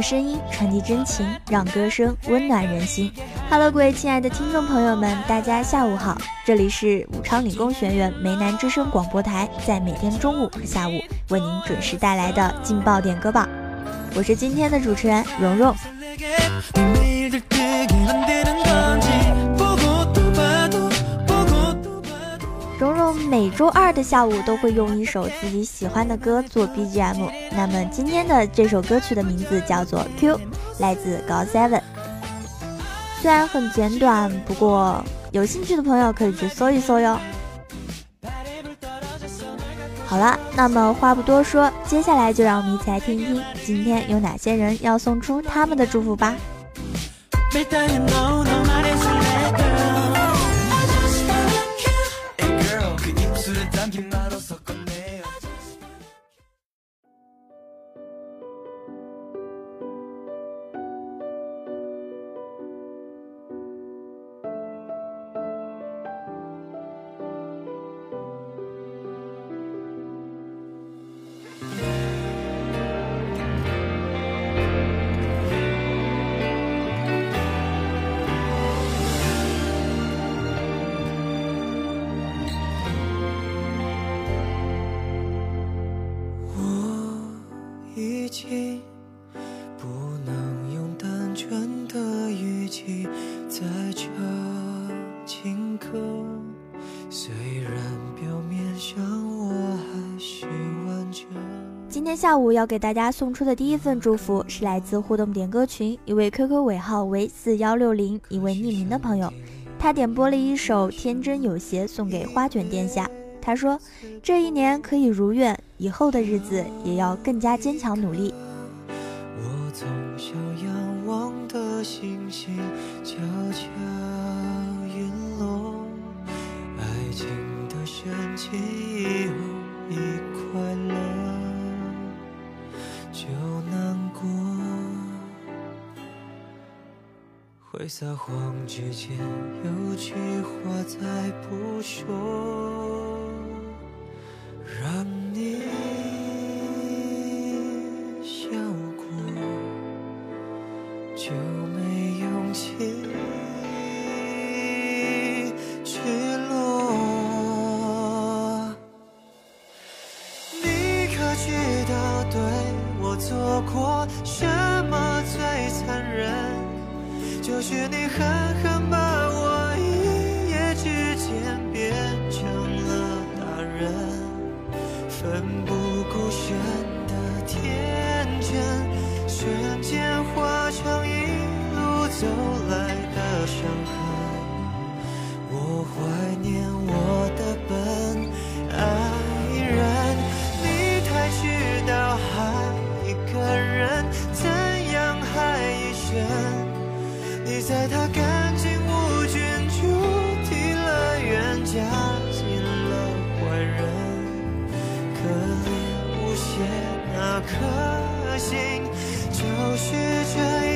声音传递真情，让歌声温暖人心。Hello，各位亲爱的听众朋友们，大家下午好，这里是武昌理工学院梅南之声广播台，在每天中午和下午为您准时带来的劲爆点歌榜，我是今天的主持人蓉蓉。每周二的下午都会用一首自己喜欢的歌做 BGM。那么今天的这首歌曲的名字叫做《Q》，来自 Go Seven。虽然很简短，不过有兴趣的朋友可以去搜一搜哟。好了，那么话不多说，接下来就让我们一起来听一听今天有哪些人要送出他们的祝福吧。今天下午要给大家送出的第一份祝福是来自互动点歌群一位 QQ 尾号为四幺六零一位匿名的朋友，他点播了一首《天真有邪》送给花卷殿下。他说：“这一年可以如愿，以后的日子也要更加坚强努力。”我从小仰望的星星以后一快乐。就难过，会撒谎之前有句话再不说，让你笑过，就没勇气瞬间化成一路走来的伤痕我怀念我的笨爱人你太知道害一个人怎样害一生。你在他干净无菌主题乐园加进了坏人。可怜无邪那颗心就是这样。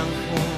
的伤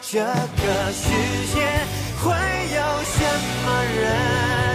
这个世界会有什么人？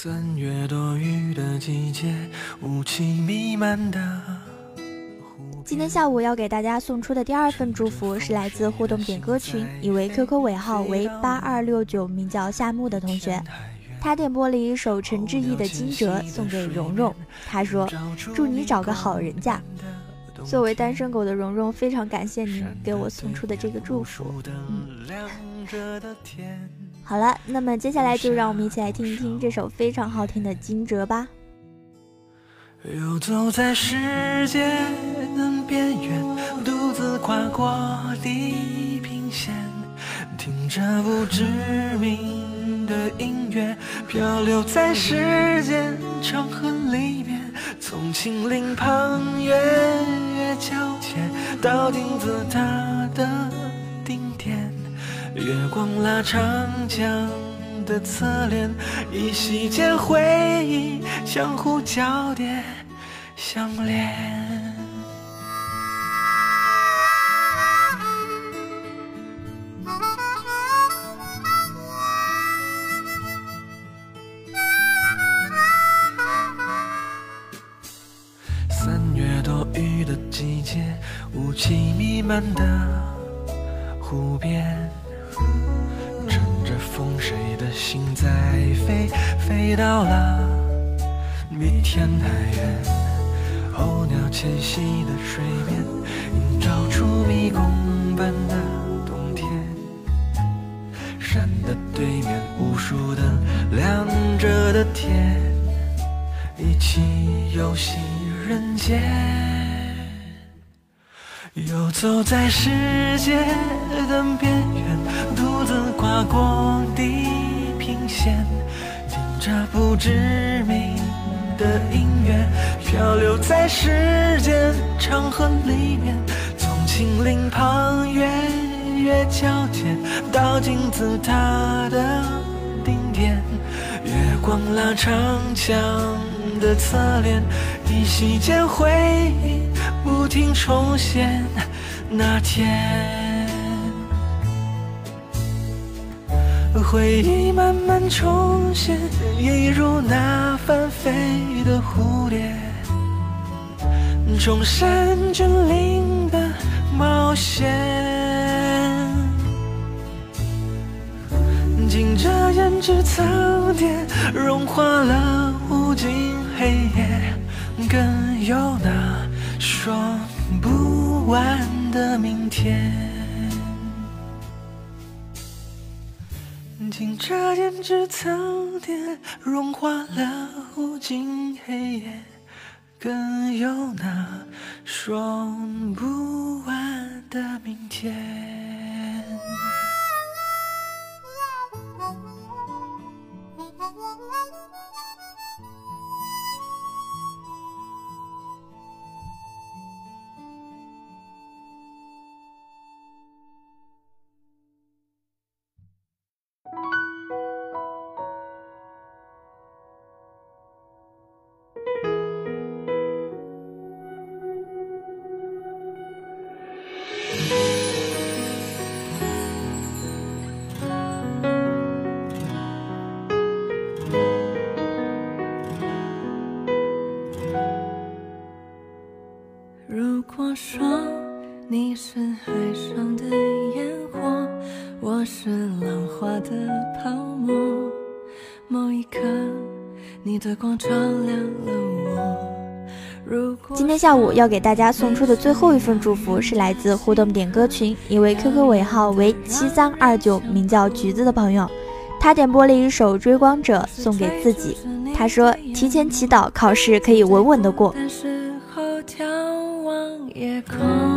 三月多雨的季节，雾气弥漫的今天下午要给大家送出的第二份祝福是来自互动点歌群一位 QQ 尾号为八二六九，名叫夏木的同学。他点播了一首陈志毅的《惊蛰》送给蓉蓉，他说：“祝你找个好人家。”作为单身狗的蓉蓉，非常感谢您给我送出的这个祝福。嗯，好了，那么接下来就让我们一起来听一听这首非常好听的《惊蛰》吧。游走在世界的边缘，独自跨过地平线，听着不知名的音乐，漂流在时间长河里面，从秦岭旁月月交接到金字塔的，月光拉长江。的侧脸，依稀间回忆相互交叠相连。三月多雨的在飞？飞到了比天还远。候鸟迁徙的水面，映照出迷宫般的冬天。山的对面，无数的亮着的天，一起游戏人间。游走在世界的边缘，独自跨过地线，听着不知名的音乐，漂流在时间长河里面，从秦岭旁月月交接到金字塔的顶点，月光拉长江的侧脸，依稀间回忆。不停重现那天，回忆慢慢重现，一如那翻飞的蝴蝶，冲山峻岭的冒险。惊蛰胭脂苍天，融化了无尽黑夜，更有那。说不完的明天，听这点指层叠，融化了无尽黑夜，更有那说不完的明天。说你是海上的烟火，我是浪花的泡沫，某一刻你的光照亮了我。如果今天下午要给大家送出的最后一份祝福是来自互动点歌群一位 QQ 尾号为七三二九，名叫橘子的朋友，他点播了一首《追光者》送给自己。他说：“提前祈祷考试可以稳稳的过。”但是后眺望夜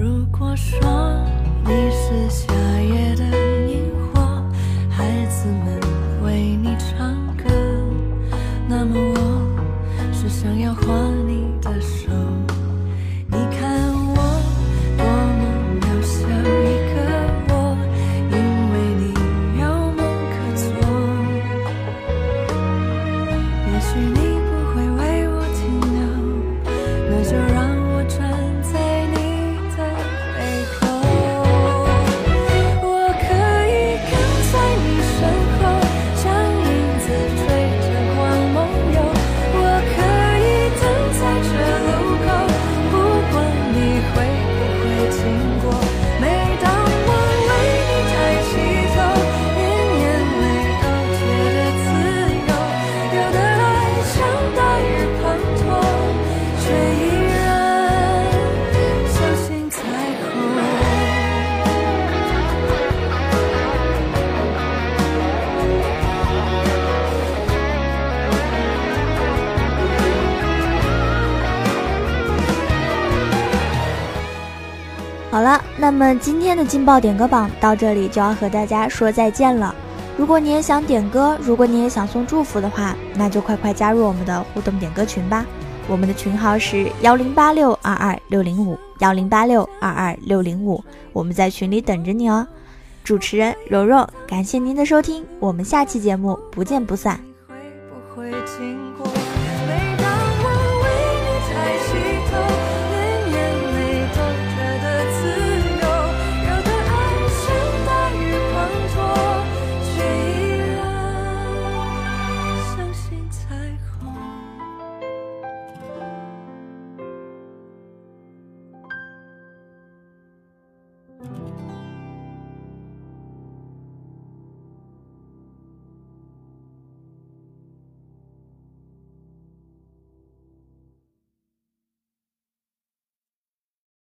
如果说你是夏夜那么今天的劲爆点歌榜到这里就要和大家说再见了。如果你也想点歌，如果你也想送祝福的话，那就快快加入我们的互动点歌群吧。我们的群号是幺零八六二二六零五幺零八六二二六零五，我们在群里等着你哦。主持人柔柔，感谢您的收听，我们下期节目不见不散。